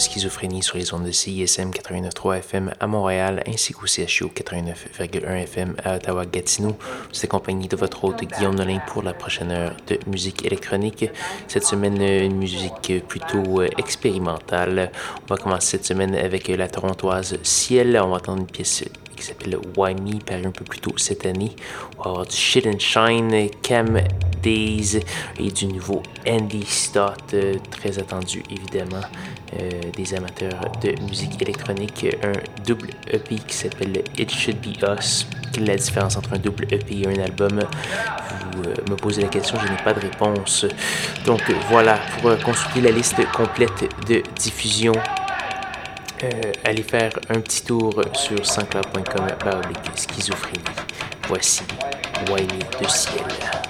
Schizophrénie sur les ondes de CISM 89.3 FM à Montréal ainsi qu'au CHU 89.1 FM à Ottawa-Gatineau. Vous accompagné de votre hôte Guillaume Nolin pour la prochaine heure de musique électronique. Cette semaine, une musique plutôt euh, expérimentale. On va commencer cette semaine avec la torontoise Ciel. On va entendre une pièce qui s'appelle Why Me, paru un peu plus tôt cette année. On va avoir du Shit and Shine, Cam Days et du nouveau Andy Stott, euh, très attendu évidemment euh, des amateurs de musique électronique. Un double EP qui s'appelle It Should Be Us. Quelle est la différence entre un double EP et un album? Vous euh, me posez la question, je n'ai pas de réponse. Donc voilà, pour consulter la liste complète de diffusion euh, allez faire un petit tour sur sanscloud.com schizophrénie. Voici Wiley de ciel.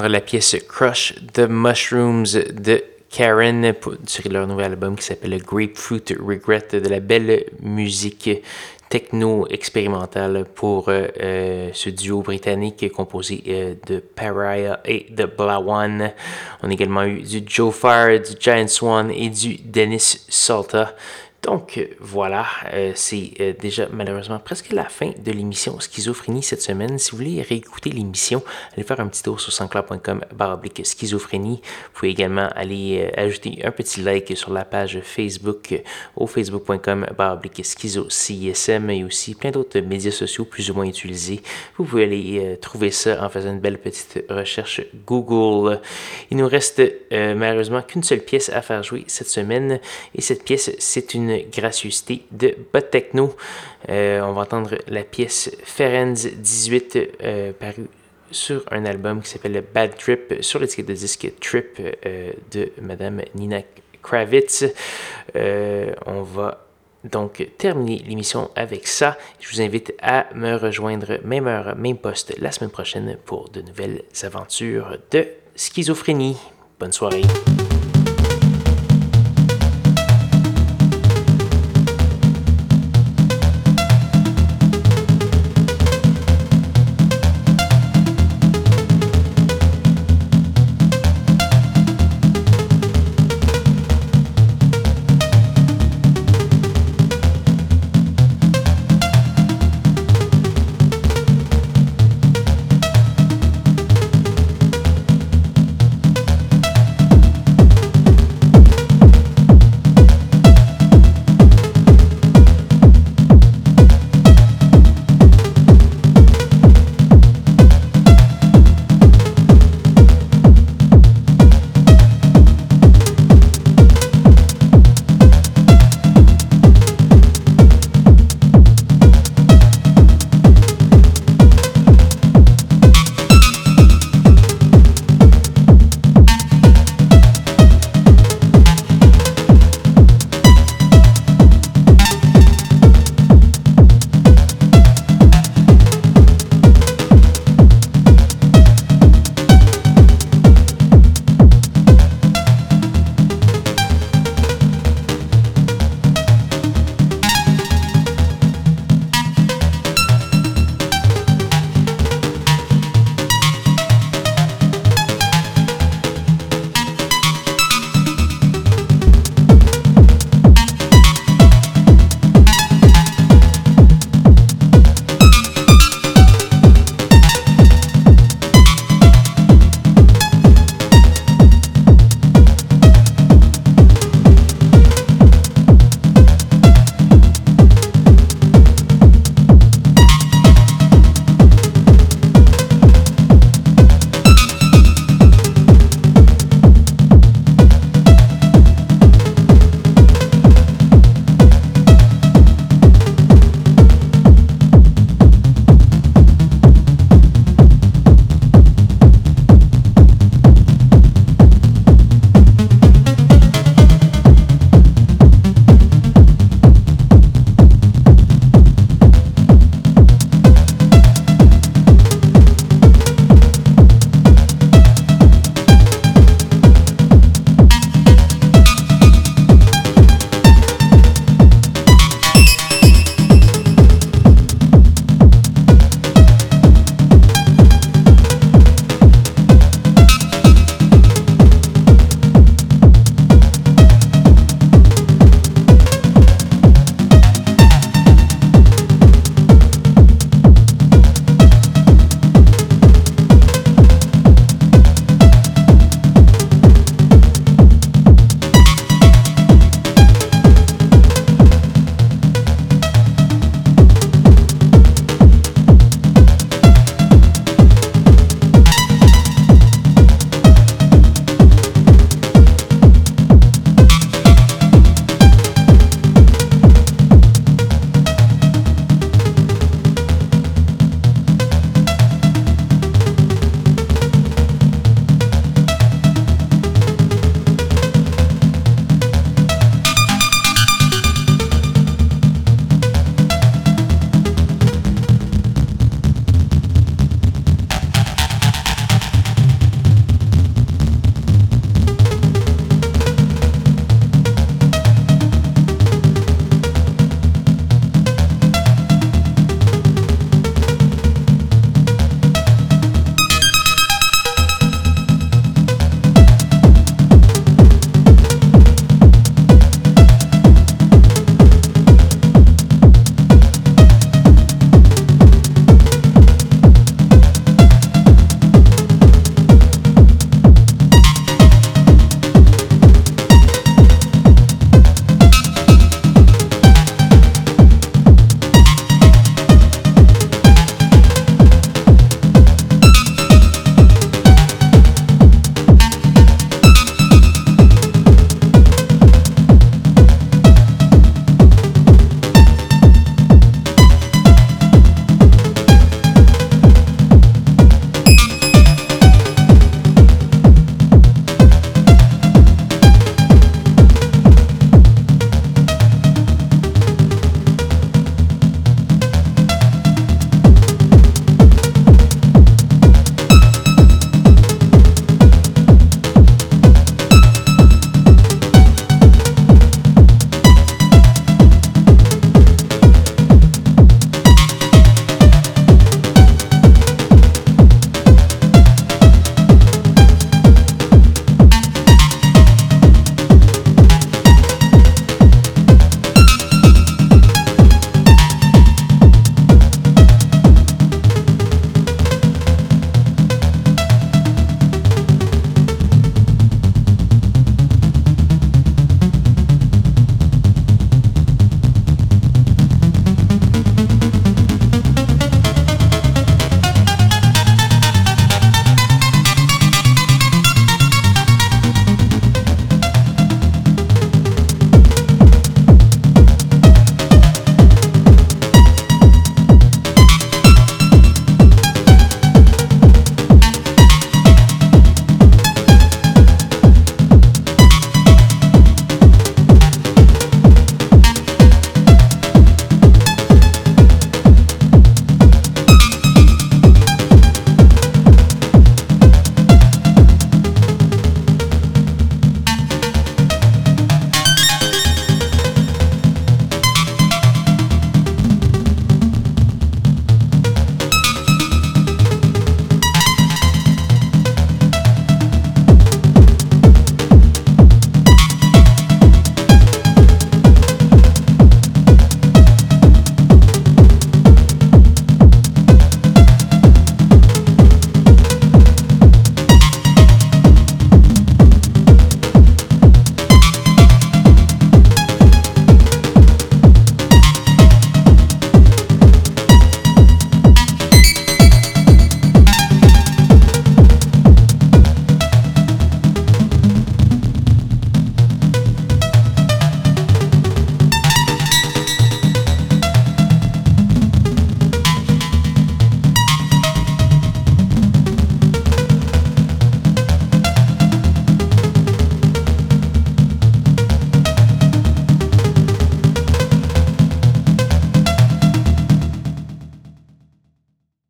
la pièce Crush the Mushrooms de Karen sur leur nouvel album qui s'appelle Grapefruit Regret de la belle musique techno-expérimentale pour euh, ce duo britannique composé euh, de Pariah et de Blawan. On a également eu du Joe Fire, du Giant Swan et du Dennis Salta. Donc voilà, euh, c'est euh, déjà malheureusement presque la fin de l'émission Schizophrénie cette semaine. Si vous voulez réécouter l'émission, allez faire un petit tour sur sanscloud.com baroblique schizophrénie. Vous pouvez également aller euh, ajouter un petit like sur la page Facebook au facebook.com baroblique schizo CISM et aussi plein d'autres médias sociaux plus ou moins utilisés. Vous pouvez aller trouver ça en faisant une belle petite recherche Google. Il nous reste malheureusement qu'une seule pièce à faire jouer cette semaine et cette pièce c'est une gracieuseté de Bot Techno. Euh, on va entendre la pièce Ferenz 18 euh, parue sur un album qui s'appelle Bad Trip sur l'étiquette de disque Trip euh, de Madame Nina Kravitz. on va donc terminer l'émission avec ça. Je vous invite à me rejoindre même heure, même poste la semaine prochaine pour de nouvelles aventures de schizophrénie. Bonne soirée.